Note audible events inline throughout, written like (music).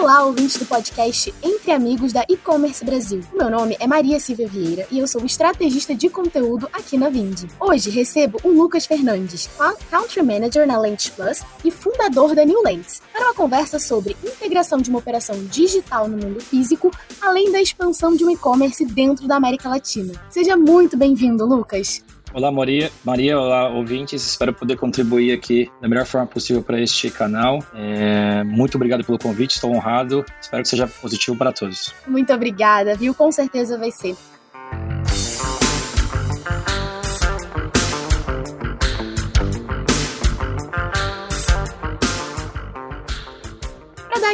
Olá, ouvintes do podcast Entre Amigos da E-Commerce Brasil. Meu nome é Maria Silvia Vieira e eu sou estrategista de conteúdo aqui na Vindi. Hoje recebo o Lucas Fernandes, Country Manager na Lentes Plus e fundador da New Lentes, para uma conversa sobre integração de uma operação digital no mundo físico, além da expansão de um e-commerce dentro da América Latina. Seja muito bem-vindo, Lucas. Olá, Maria. Maria, olá, ouvintes. Espero poder contribuir aqui da melhor forma possível para este canal. É, muito obrigado pelo convite, estou honrado. Espero que seja positivo para todos. Muito obrigada, viu? Com certeza vai ser.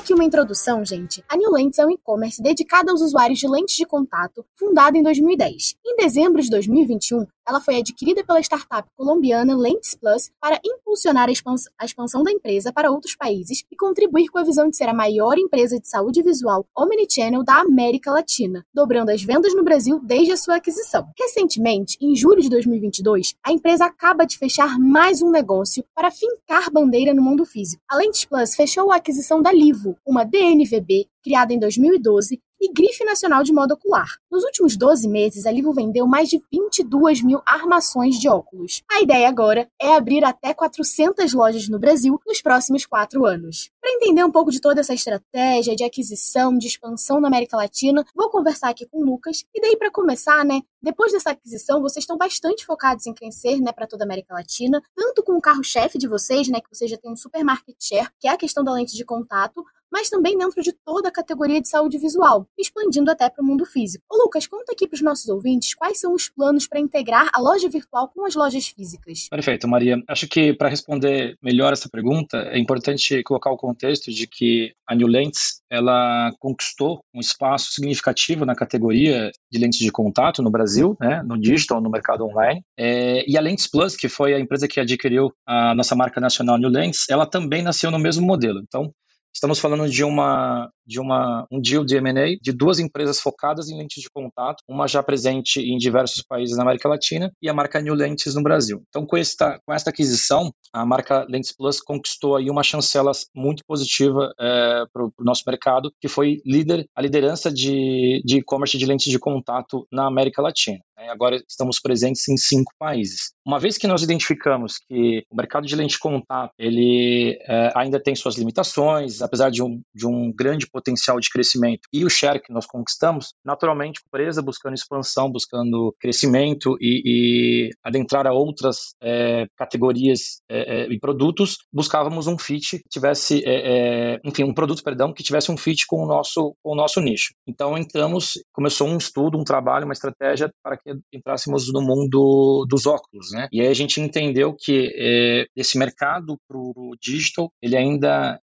Aqui uma introdução, gente, a New Lens é um e-commerce dedicado aos usuários de lentes de contato, fundado em 2010. Em dezembro de 2021, ela foi adquirida pela startup colombiana Lentes Plus para impulsionar a, expans a expansão da empresa para outros países e contribuir com a visão de ser a maior empresa de saúde visual omnichannel da América Latina, dobrando as vendas no Brasil desde a sua aquisição. Recentemente, em julho de 2022, a empresa acaba de fechar mais um negócio para fincar bandeira no mundo físico. A Lentes Plus fechou a aquisição da Livo, uma DNVB criada em 2012 e grife nacional de modo ocular. Nos últimos 12 meses, a Livo vendeu mais de 22 mil armações de óculos. A ideia agora é abrir até 400 lojas no Brasil nos próximos quatro anos. Para entender um pouco de toda essa estratégia de aquisição, de expansão na América Latina, vou conversar aqui com o Lucas. E daí, para começar, né, depois dessa aquisição, vocês estão bastante focados em crescer né, para toda a América Latina, tanto com o carro-chefe de vocês, né, que vocês já têm um super market share, que é a questão da lente de contato, mas também dentro de toda a categoria de saúde visual, expandindo até para o mundo físico. Ô Lucas, conta aqui para os nossos ouvintes quais são os planos para integrar a loja virtual com as lojas físicas. Perfeito, Maria. Acho que para responder melhor essa pergunta, é importante colocar o contexto de que a New Lens ela conquistou um espaço significativo na categoria de lentes de contato no Brasil, né, no digital, no mercado online. É, e a Lens Plus, que foi a empresa que adquiriu a nossa marca nacional New Lens, ela também nasceu no mesmo modelo. Então, Estamos falando de uma de uma, um deal de M&A de duas empresas focadas em lentes de contato, uma já presente em diversos países na América Latina e a marca New Lentes no Brasil. Então, com esta, com esta aquisição, a marca Lentes Plus conquistou aí uma chancela muito positiva é, para o nosso mercado, que foi líder, a liderança de e-commerce de, de lentes de contato na América Latina. Né? Agora estamos presentes em cinco países. Uma vez que nós identificamos que o mercado de lente de contato ele é, ainda tem suas limitações, apesar de um, de um grande potencial de crescimento e o share que nós conquistamos, naturalmente, empresa buscando expansão, buscando crescimento e, e adentrar a outras é, categorias é, é, e produtos, buscávamos um fit que tivesse, é, é, enfim, um produto, perdão, que tivesse um fit com o nosso, com o nosso nicho. Então, entramos, começou um estudo, um trabalho, uma estratégia para entrássemos no mundo dos óculos, né? E aí a gente entendeu que é, esse mercado para o digital, ele ainda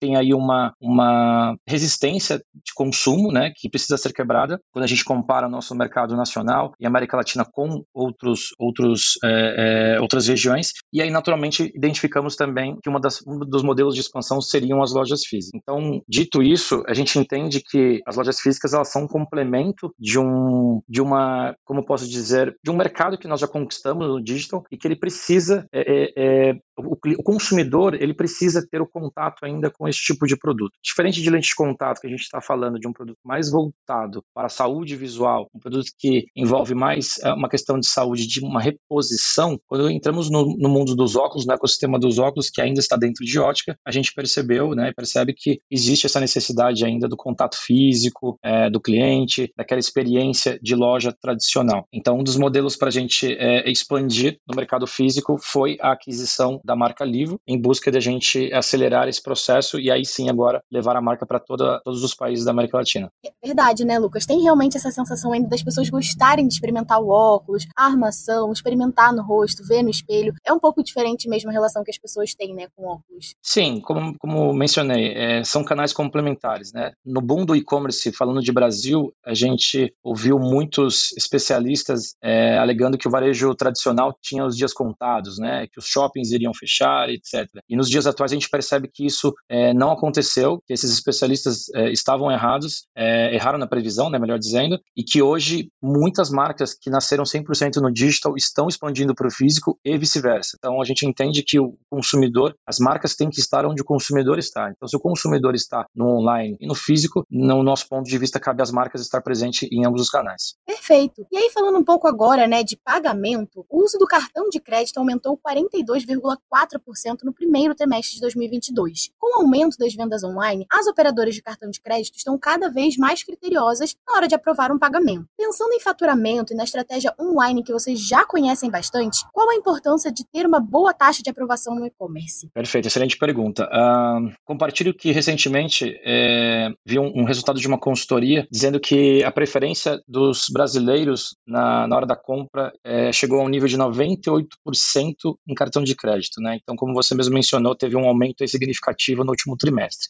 tem aí uma, uma resistência de consumo, né, que precisa ser quebrada quando a gente compara nosso mercado nacional e América Latina com outros, outros, é, é, outras regiões. E aí, naturalmente, identificamos também que uma das, um dos modelos de expansão seriam as lojas físicas. Então, dito isso, a gente entende que as lojas físicas elas são um complemento de um, de uma, como posso dizer, de um mercado que nós já conquistamos no digital e que ele precisa é, é, é o, o, consumidor ele precisa ter o contato ainda com esse tipo de produto. Diferente de lente de contato, que a gente está falando de um produto mais voltado para a saúde visual, um produto que envolve mais é, uma questão de saúde, de uma reposição, quando entramos no, no, mundo dos óculos, no ecossistema dos óculos, que ainda está dentro de ótica, a gente percebeu, né, percebe que existe essa necessidade ainda do contato físico é, do cliente, daquela experiência de loja tradicional. Então, um dos modelos para a gente é, expandir no mercado físico foi a aquisição da marca Livro, em busca de a gente acelerar esse processo e aí sim agora levar a marca para todos os países da América Latina. É verdade, né, Lucas? Tem realmente essa sensação ainda das pessoas gostarem de experimentar o óculos, a armação, experimentar no rosto, ver no espelho. É um pouco diferente mesmo a relação que as pessoas têm, né, com óculos. Sim, como, como mencionei, é, são canais complementares, né? No boom do e-commerce, falando de Brasil, a gente ouviu muitos especialistas é, alegando que o varejo tradicional tinha os dias contados, né? Que os shoppings iriam iriam fechar, etc. E nos dias atuais a gente percebe que isso é, não aconteceu, que esses especialistas é, estavam errados, é, erraram na previsão, né, melhor dizendo, e que hoje muitas marcas que nasceram 100% no digital estão expandindo para o físico e vice-versa. Então a gente entende que o consumidor, as marcas têm que estar onde o consumidor está. Então se o consumidor está no online e no físico, no nosso ponto de vista cabe às marcas estar presente em ambos os canais. Perfeito. E aí falando um pouco agora, né, de pagamento, o uso do cartão de crédito aumentou 42,4% no primeiro trimestre de 2022. Com o aumento das vendas online, as operadoras de cartão de crédito estão cada vez mais criteriosas na hora de aprovar um pagamento. Pensando em faturamento e na estratégia online que vocês já conhecem bastante, qual a importância de ter uma boa taxa de aprovação no e-commerce? Perfeito, excelente pergunta. Uh, compartilho que recentemente é, vi um, um, resultado de uma consultoria dizendo que a preferência dos brasileiros na, na hora da compra é, chegou a um nível de 98% em cartão de crédito. Né? Então, como você mesmo mencionou, teve um aumento significativo no último trimestre.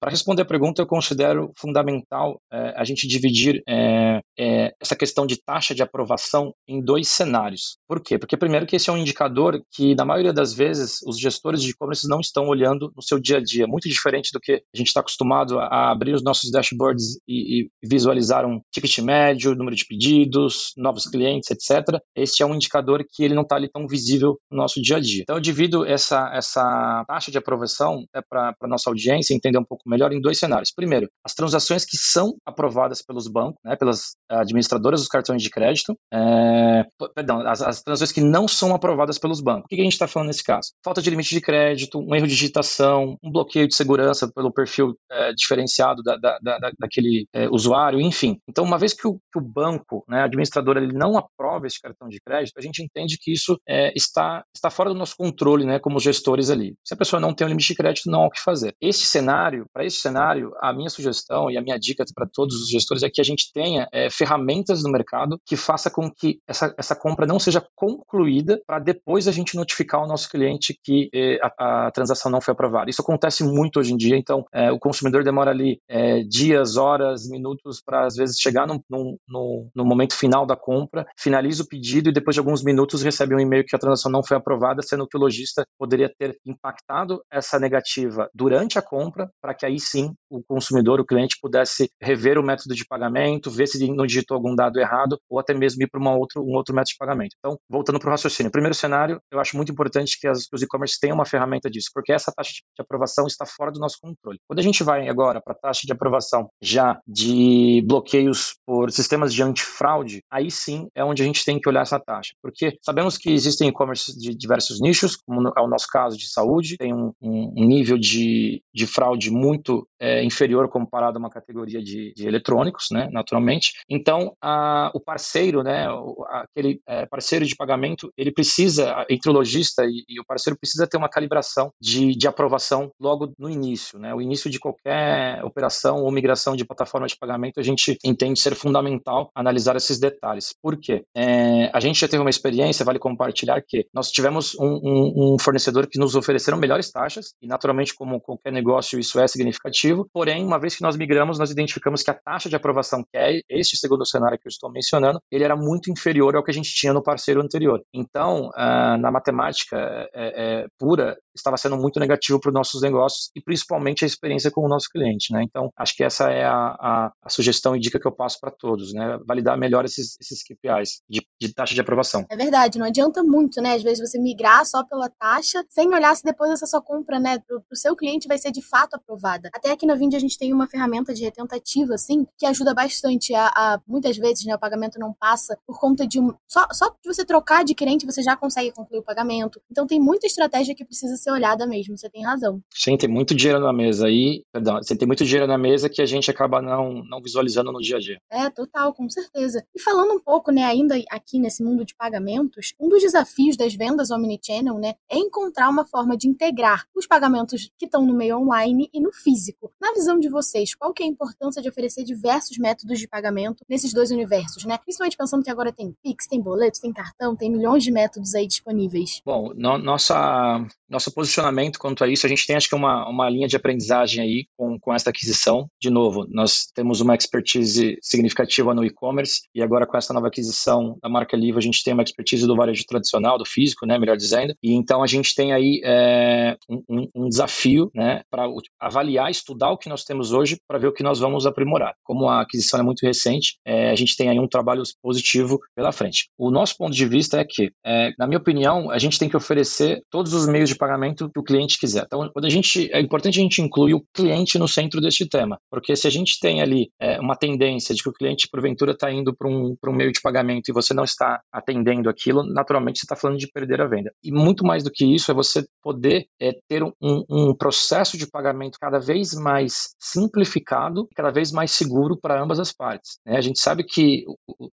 Para responder a pergunta, eu considero fundamental é, a gente dividir é, é, essa questão de taxa de aprovação em dois cenários. Por quê? Porque, primeiro, que esse é um indicador que, na maioria das vezes, os gestores de e-commerce não estão olhando no seu dia a dia, muito diferente do que a gente está acostumado a abrir os nossos dashboards e, e visualizar um ticket médio, número de pedidos, novos clientes, etc. Este é um indicador que ele não está ali tão visível no nosso dia a dia. Então, eu divido essa, essa taxa de aprovação né, para a nossa audiência entender um pouco melhor em dois cenários. Primeiro, as transações que são aprovadas pelos bancos, né, pelas administradoras dos cartões de crédito, é, perdão, as, as, transações que não são aprovadas pelos bancos. O que a gente está falando nesse caso? Falta de limite de crédito, um erro de digitação, um bloqueio de segurança pelo perfil é, diferenciado da, da, da, daquele é, usuário, enfim. Então, uma vez que o, que o banco, né, a administradora, ele não aprova esse cartão de crédito, a gente entende que isso é, está, está fora do nosso controle, né, como gestores ali. Se a pessoa não tem um limite de crédito, não há o que fazer. Esse cenário, para esse cenário, a minha sugestão e a minha dica para todos os gestores é que a gente tenha é, ferramentas no mercado que faça com que essa, essa compra não seja concluída para depois a gente notificar o nosso cliente que é, a, a, transação não foi aprovada. Isso acontece muito hoje em dia, então é, o consumidor demora ali é, dias, horas, minutos para às vezes chegar no momento final da compra, finaliza o pedido e depois de alguns minutos recebe um e-mail que a transação não foi aprovada, sendo que o lojista poderia ter impactado essa negativa durante a compra, para que aí sim o consumidor, o cliente, pudesse rever o método de pagamento, ver se não digitou algum dado errado, ou até mesmo ir para um outro método de pagamento. Então, voltando para o raciocínio. Primeiro cenário, eu acho muito importante que as, os e-commerce tenham uma ferramenta disso, porque essa taxa de aprovação está fora do nosso controle. Quando a gente vai agora para a taxa de aprovação já de bloqueios por sistemas de antifraude, aí sim é onde a gente tem que olhar essa taxa, porque sabemos que existem e-commerce de diversos nichos, como é o nosso caso de saúde, tem um, um nível de, de fraude muito é, inferior comparado a uma categoria de, de eletrônicos, né, naturalmente. Então, a, o parceiro, né, aquele é, parceiro de pagamento, ele precisa, entre o lojista e, e, o parceiro, precisa ter uma calibração de, de aprovação logo no início. Né? O início de qualquer operação ou migração de plataforma de pagamento, a gente entende ser fundamental analisar esses detalhes. Por quê? É, a gente já teve uma experiência, vale compartilhar, que nós tivemos um, um, um fornecedor que nos ofereceram melhores taxas, e naturalmente, como qualquer negócio, isso é significativo. Porém, uma vez que nós migramos, nós identificamos que a taxa de aprovação, que é este segundo cenário que eu estou mencionando, ele era muito inferior ao que a gente tinha no parceiro anterior. Então, uh, na matemática é, é, pura, estava sendo muito negativo para os nossos negócios e principalmente a experiência com o nosso cliente, né? Então, acho que essa é a, a, a sugestão e dica que eu passo para todos, né? Validar melhor esses, esses KPIs de, de, taxa de aprovação. É verdade, não adianta muito, né? Às vezes você migrar só pela taxa, sem olhar se depois essa sua compra, né, para o seu cliente vai ser de fato aprovada. Até aqui na Vind a gente tem uma ferramenta de retentativa, assim, que ajuda bastante a, a muitas vezes, né, o pagamento não passa por conta de um, só, só de você trocar de cliente, você já consegue concluir o pagamento. Então tem muita estratégia que precisa ser olhada mesmo, você tem razão. Sim, tem muito dinheiro na mesa aí, perdão, você tem muito dinheiro na mesa que a gente acaba não, não visualizando no dia a dia. É, total, com certeza. E falando um pouco, né, ainda aqui nesse mundo de pagamentos, um dos desafios das vendas omnichannel, né, é encontrar uma forma de integrar os pagamentos que estão no meio online e no físico. Na visão de vocês, qual que é a importância de oferecer diversos métodos de pagamento nesses dois universos, né? Principalmente pensando que agora tem Pix, tem boleto, tem cartão, tem milhões de métodos aí disponíveis. Bom, no, nossa, nossa posicionamento quanto a isso, a gente tem acho que uma, uma linha de aprendizagem aí com, com esta aquisição. De novo, nós temos uma expertise significativa no e-commerce e agora com essa nova aquisição da marca Livre, a gente tem uma expertise do varejo tradicional, do físico, né, melhor dizendo. E então a gente tem aí é, um, um, desafio, né, para avaliar, estudar o que nós temos hoje para ver o que nós vamos aprimorar. Como a aquisição é muito recente, é, a gente tem aí um trabalho positivo pela frente. O nosso ponto de vista é que, é, na minha opinião, a gente tem que oferecer todos os meios de pagamento que o cliente quiser. Então, quando a gente é importante a gente incluir o cliente no centro deste tema, porque se a gente tem ali é, uma tendência de que o cliente porventura está indo para um, um meio de pagamento e você não está atendendo aquilo, naturalmente você está falando de perder a venda. E muito mais do que isso é você poder é, ter um, um processo de pagamento cada vez mais simplificado, cada vez mais seguro para ambas as partes. Né? A gente sabe que,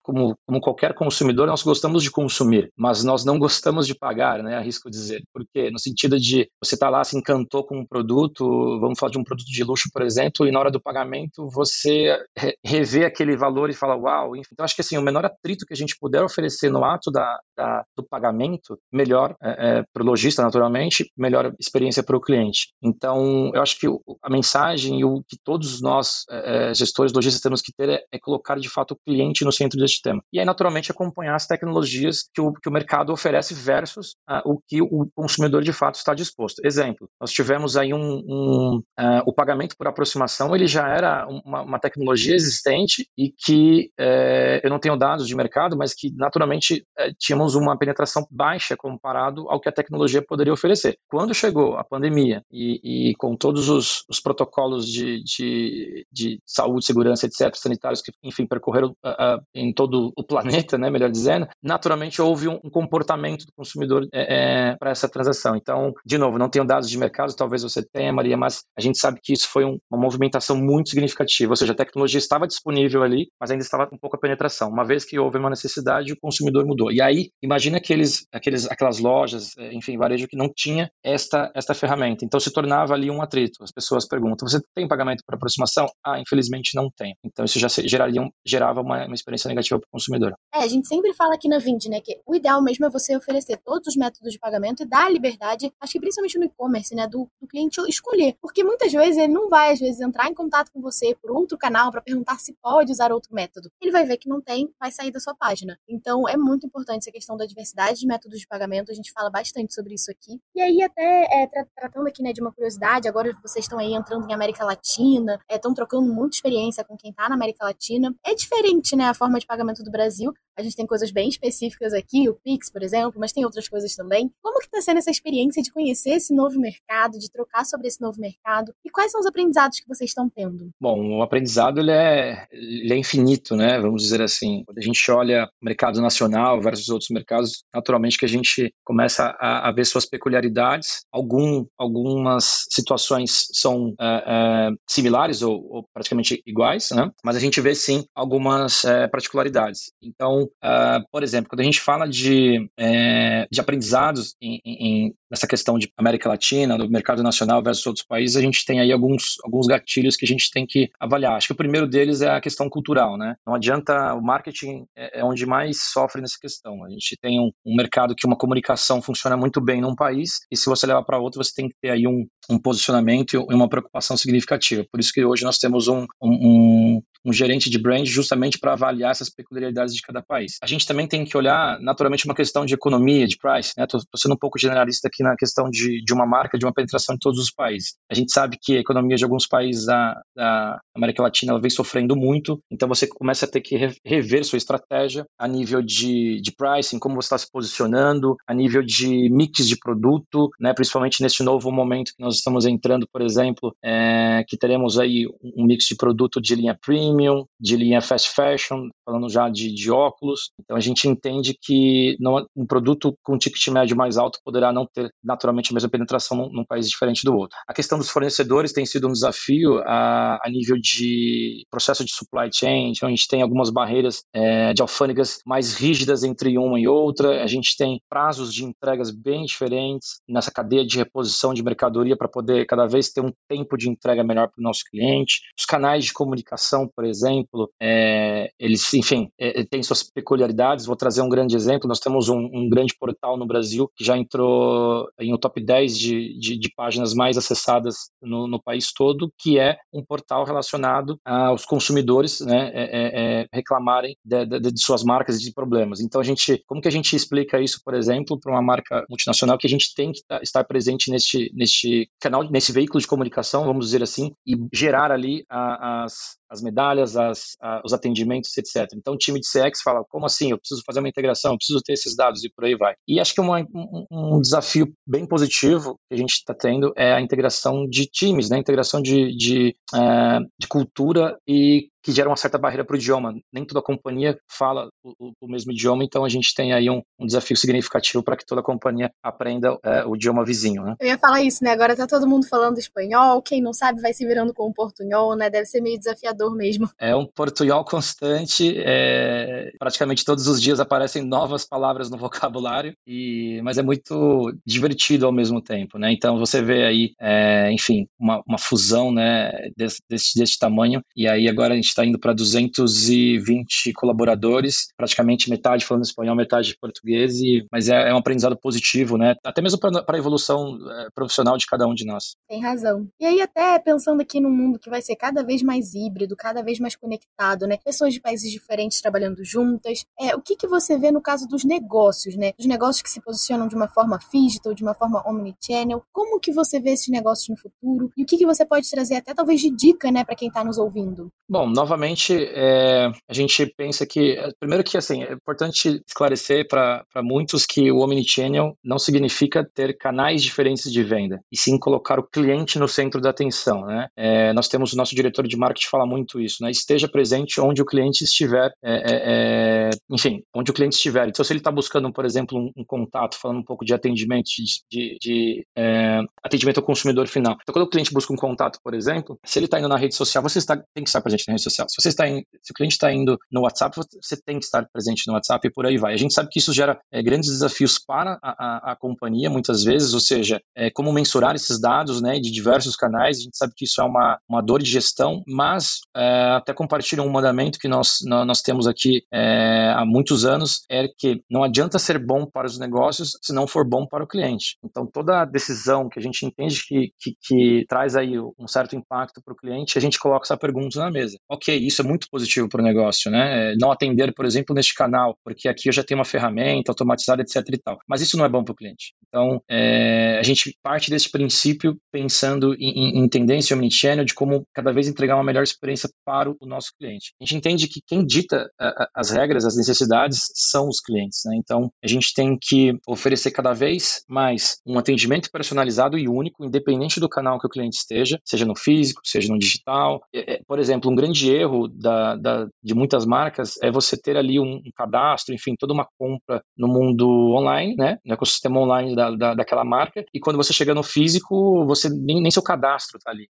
como, como qualquer consumidor, nós gostamos de consumir, mas nós não gostamos de pagar, né? Arrisco dizer. Porque no sentido de você está lá, se encantou com um produto, vamos falar de um produto de luxo, por exemplo, e na hora do pagamento você revê aquele valor e fala, uau. Então, acho que assim, o menor atrito que a gente puder oferecer no ato da, da do pagamento, melhor é, é, para o lojista, naturalmente, melhor experiência para o cliente. Então, eu acho que a mensagem e o que todos nós, é, é, gestores lojistas, temos que ter é, é, colocar de fato o cliente no centro deste tema. E aí, naturalmente, acompanhar as tecnologias que o, que o mercado oferece versus uh, o que o consumidor de fato está disposto. Exemplo, nós tivemos aí um, um uh, o pagamento por aproximação, ele já era uma, uma tecnologia existente e que uh, eu não tenho dados de mercado, mas que naturalmente eh, tínhamos uma penetração baixa comparado ao que a tecnologia poderia oferecer. Quando chegou a pandemia e, e com todos os, os protocolos de, de, de, saúde, segurança, etc., sanitários que, enfim, percorreram uh, uh, em todo o planeta, né, melhor dizendo, naturalmente houve um, um comportamento do consumidor é, é, para essa transação. Então, de novo, não tenho dados de mercado, talvez você tenha, Maria, mas a gente sabe que isso foi um, uma movimentação muito significativa, ou seja, a tecnologia estava disponível ali, mas ainda estava com pouca penetração. Uma vez que houve uma necessidade, o consumidor mudou. E aí, imagina aqueles, aqueles, aquelas lojas, é, enfim, varejo que não tinha esta, esta ferramenta. Então, se tornava ali um atrito. As pessoas perguntam, você tem pagamento por aproximação? Ah, infelizmente não tem. Então, isso já geraria, gerava uma, uma experiência negativa para o consumidor. É, a gente sempre fala aqui na Vind, né, que o ideal mesmo é você oferecer todos os métodos de pagamento e dar a liberdade, acho que principalmente no e-commerce, né, do, do cliente escolher. Porque muitas vezes ele não vai, às vezes, entrar em contato com você por outro canal para perguntar se pode usar outro método. Ele vai ver que não tem, vai sair da sua página. Então, é muito importante essa questão da diversidade de métodos de pagamento. A gente fala bastante sobre isso aqui. E aí, até é, tra tratando aqui né, de uma curiosidade, agora vocês estão aí entrando em América Latina, estão é, trocando muita experiência com quem está na América Latina. É diferente, né, a forma de pagamento do Brasil. A gente tem coisas bem específicas aqui, o Pix, por exemplo, mas tem outras coisas também. Como que está sendo essa experiência de conhecer esse novo mercado, de trocar sobre esse novo mercado? E quais são os aprendizados que vocês estão tendo? Bom, o aprendizado ele é, ele é infinito, né? Vamos dizer assim. Quando a gente olha o mercado nacional versus outros mercados, naturalmente que a gente começa a, a ver suas peculiaridades. Algum, algumas situações são uh, uh, similares ou, ou, praticamente iguais, né? Mas a gente vê sim algumas uh, particularidades. Então, uh, por exemplo, quando a gente fala de, é, de aprendizados em, em, nessa questão de América Latina, do mercado nacional versus outros países, a gente tem aí alguns, alguns gatilhos que a gente tem que avaliar. Acho que o primeiro deles é a questão cultural, né? Não adianta, o marketing é, é onde mais sofre nessa questão. A gente tem um, um mercado que uma comunicação funciona muito bem num país e se você levar para outro, você tem que ter aí um, um posicionamento e uma preocupação significativa. Por isso que hoje nós temos um, um, um gerente de brand justamente para avaliar essas peculiaridades de cada país. A gente também tem que olhar, naturalmente, uma questão de economia, de price. Estou né? sendo um pouco generalista aqui na questão de, de uma marca, de uma penetração em todos os países. A gente sabe que a economia de alguns países da, da América Latina ela vem sofrendo muito, então você começa a ter que rever sua estratégia a nível de, de pricing, como você está se posicionando, a nível de mix de produto, né? principalmente nesse novo momento que nós estamos entrando, por exemplo, é, que teremos aí um mix de produto de linha premium, premium, de linha fast fashion, falando já de, de óculos. Então a gente entende que não, um produto com ticket médio mais alto poderá não ter naturalmente a mesma penetração num, num país diferente do outro. A questão dos fornecedores tem sido um desafio a, a nível de processo de supply chain. Então a gente tem algumas barreiras é, de alfândegas mais rígidas entre uma e outra. A gente tem prazos de entregas bem diferentes nessa cadeia de reposição de mercadoria para poder cada vez ter um tempo de entrega melhor para o nosso cliente. Os canais de comunicação por exemplo, é, eles, enfim, é, é, têm suas peculiaridades. Vou trazer um grande exemplo. Nós temos um, um grande portal no Brasil que já entrou em um top 10 de, de, de páginas mais acessadas no, no, país todo, que é um portal relacionado aos consumidores né, é, é, é reclamarem de, de, de, suas marcas e de problemas. Então, a gente, como que a gente explica isso, por exemplo, para uma marca multinacional que a gente tem que estar presente neste, neste canal, nesse veículo de comunicação, vamos dizer assim, e gerar ali a, as, as medalhas, as, a, os atendimentos, etc. Então, o time de CX fala, como assim? Eu preciso fazer uma integração, eu preciso ter esses dados e por aí vai. E acho que uma, um, um, desafio bem positivo que a gente está tendo é a integração de times, né? integração de, de, uh, de cultura e que gera uma certa barreira para o idioma. Nem toda companhia fala o, o, mesmo idioma, então a gente tem aí um, um desafio significativo para que toda companhia aprenda é, o idioma vizinho. Né? Eu ia falar isso, né? Agora tá todo mundo falando espanhol, quem não sabe vai se virando com o portunhol, né? Deve ser meio desafiador mesmo. (laughs) É um portunhol constante, é... praticamente todos os dias aparecem novas palavras no vocabulário, e... mas é muito divertido ao mesmo tempo, né? Então você vê aí, é... enfim, uma, uma fusão, né, desse, desse, desse tamanho, e aí agora a gente está indo para 220 colaboradores, praticamente metade falando espanhol, metade português, e, mas é, é um aprendizado positivo, né? Até mesmo para a evolução é, profissional de cada um de nós. Tem razão. E aí, até pensando aqui num mundo que vai ser cada vez mais híbrido, cada vez mais conectado, né? Pessoas de países diferentes trabalhando juntas. É, o que, que você vê no caso dos negócios, né? Dos negócios que se posicionam de uma forma digital, de uma forma omnichannel. Como que você vê esses negócios no futuro? E o que, que você pode trazer até talvez de dica, né, para quem está nos ouvindo? Bom, novamente, é, a gente pensa que, primeiro que, assim, é importante esclarecer para muitos que o Omnichannel não significa ter canais diferentes de venda, e sim colocar o cliente no centro da atenção, né? É, nós temos o nosso diretor de marketing fala muito isso, né? Esteja presente onde o cliente estiver, é, é, é enfim, onde o cliente estiver. Então, se ele está buscando, por exemplo, um, um, contato, falando um pouco de atendimento, de, de, de é, atendimento ao consumidor final. Então, quando o cliente busca um contato, por exemplo, se ele está indo na rede social, você está, tem que estar presente na rede social. Se você está em, se o cliente está indo no WhatsApp, você tem que estar presente no WhatsApp e por aí vai. A gente sabe que isso gera é, grandes desafios para a, a, a, companhia, muitas vezes, ou seja, é, como mensurar esses dados né, de diversos canais. A gente sabe que isso é uma, uma dor de gestão, mas é, até compartilham um mandamento que nós, nós temos aqui é, há muitos anos, é que não adianta ser bom para os negócios se não for bom para o cliente. Então, toda decisão que a gente entende que, que, que traz aí um certo impacto para o cliente, a gente coloca essa pergunta na mesa. Ok, isso é muito positivo para o negócio, né? Não atender, por exemplo, neste canal, porque aqui eu já tenho uma ferramenta automatizada, etc e tal. Mas isso não é bom para o cliente. Então, é, a gente parte desse princípio pensando em, em tendência omnichannel de como cada vez entregar uma melhor experiência para o nosso cliente. A gente entende que quem dita as regras, as necessidades, são os clientes. Né? Então, a gente tem que oferecer cada vez mais um atendimento personalizado e único, independente do canal que o cliente esteja, seja no físico, seja no digital. É, é, por exemplo, um grande erro da, da, de muitas marcas é você ter ali um, um, cadastro, enfim, toda uma compra no mundo online, né? no ecossistema online da, da, daquela marca, e quando você chega no físico, você nem, nem seu cadastro está ali.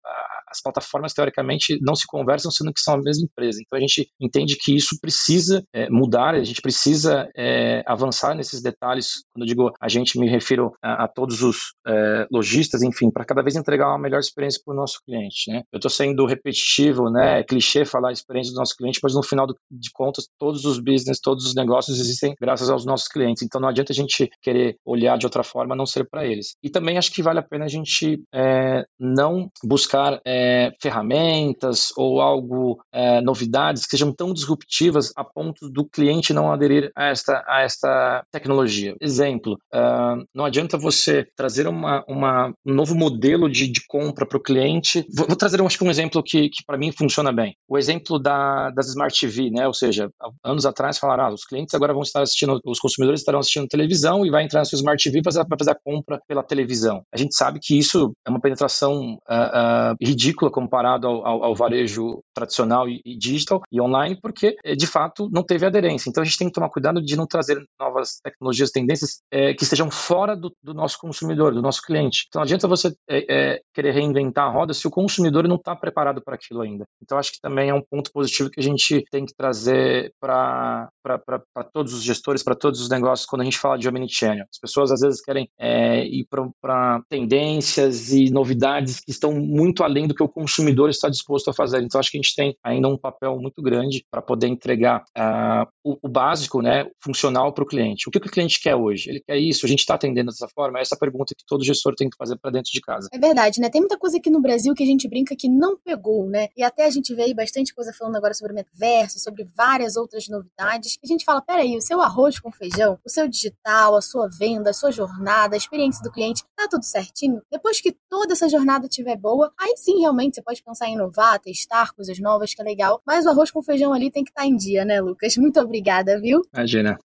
As plataformas, teoricamente, não se conversam, sendo que são a mesma empresa. Então, a gente entende que isso precisa é, mudar, a gente precisa é, avançar nesses detalhes. Quando eu digo a gente, me refiro a, a todos os é, lojistas, enfim, para cada vez entregar uma melhor experiência para o nosso cliente. Né? Eu estou sendo repetitivo, né? é clichê falar a experiência do nosso cliente, mas no final de contas, todos os business, todos os negócios existem graças aos nossos clientes. Então, não adianta a gente querer olhar de outra forma, a não ser para eles. E também acho que vale a pena a gente é, não buscar é, ferramentas ou algo, é, novidades que sejam tão disruptivas a ponto do cliente não aderir a esta, a esta tecnologia. Exemplo, uh, não adianta você trazer uma, uma, um novo modelo de, de compra para o cliente. Vou, vou, trazer acho que um exemplo que, que para mim funciona bem. O exemplo da, das Smart TV, né? ou seja, anos atrás falaram, ah, os clientes agora vão estar assistindo, os consumidores estarão assistindo televisão e vai entrar na sua Smart TV para fazer a compra pela televisão. A gente sabe que isso é uma penetração uh, uh, ridícula comparado ao, ao, ao varejo tradicional e, digital e online, porque eh, de fato não teve aderência. Então a gente tem que tomar cuidado de não trazer novas tecnologias, tendências é, que estejam fora do, do, nosso consumidor, do nosso cliente. Então não adianta você é, é, querer reinventar a roda se o consumidor não está preparado para aquilo ainda. Então acho que também é um ponto positivo que a gente tem que trazer para todos os gestores, para todos os negócios quando a gente fala de omnichannel. As pessoas às vezes querem ir para tendências e novidades que estão muito além do que o consumidor está disposto a fazer. Então acho que a gente gente tem ainda um papel muito grande para poder entregar uh, o, o, básico, né, funcional para o cliente. O que, que o cliente quer hoje? Ele quer isso? A gente está atendendo dessa forma? Essa é a pergunta que todo gestor tem que fazer para dentro de casa. É verdade, né? Tem muita coisa aqui no Brasil que a gente brinca que não pegou, né? E até a gente vê aí bastante coisa falando agora sobre metaverso, sobre várias outras novidades. A gente fala, peraí, o seu arroz com feijão, o seu digital, a sua venda, a sua jornada, a experiência do cliente, tá tudo certinho? Depois que toda essa jornada estiver boa, aí sim, realmente, você pode pensar em inovar, testar coisas novas, que é legal. Mas o arroz com feijão ali tem que estar tá em dia, né, Lucas? Muito obrigada, viu? Imagina.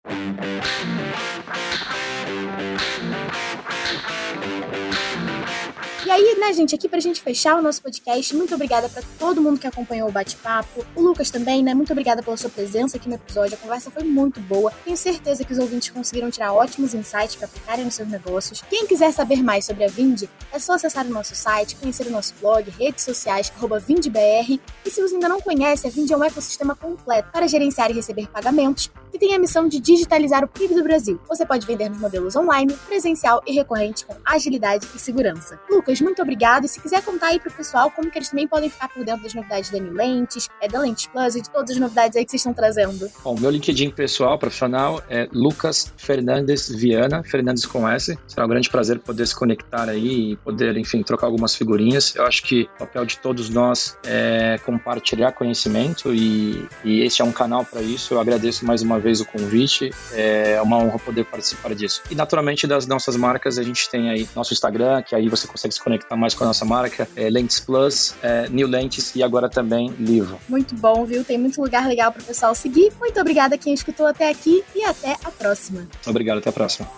Aí, né, gente, aqui pra gente fechar o nosso podcast, muito obrigada para todo mundo que acompanhou o bate-papo. O Lucas também, né? Muito obrigada pela sua presença aqui no episódio. A conversa foi muito boa. Tenho certeza que os ouvintes conseguiram tirar ótimos insights para aplicarem nos seus negócios. Quem quiser saber mais sobre a Vind, é só acessar o nosso site, conhecer o nosso blog, redes sociais, VindBR. E se você ainda não conhece, a Vind é um ecossistema completo para gerenciar e receber pagamentos que tem a missão de digitalizar o PIB do Brasil. Você pode vender nos modelos online, presencial e recorrente com agilidade e segurança. Lucas, muito obrigado. E se quiser contar aí pro pessoal como que eles também podem ficar por dentro das novidades da New Lentes, é, da Lentes Plus e de todas as novidades aí que vocês estão trazendo. Bom, meu LinkedIn pessoal, profissional, é Lucas Fernandes Viana, Fernandes com S. Será um grande prazer poder se conectar aí e poder, enfim, trocar algumas figurinhas. Eu acho que o papel de todos nós é compartilhar conhecimento e, e esse é um canal para isso. Eu agradeço mais uma vez o convite. É uma honra poder participar disso. E naturalmente das nossas marcas, a gente tem aí nosso Instagram, que aí você consegue se conectar mais com a nossa marca, é Lentes Plus, é New Lentes e agora também Livo. Muito bom, viu? Tem muito lugar legal para o pessoal seguir. Muito obrigada a quem escutou até aqui e até a próxima. Obrigado, até a próxima.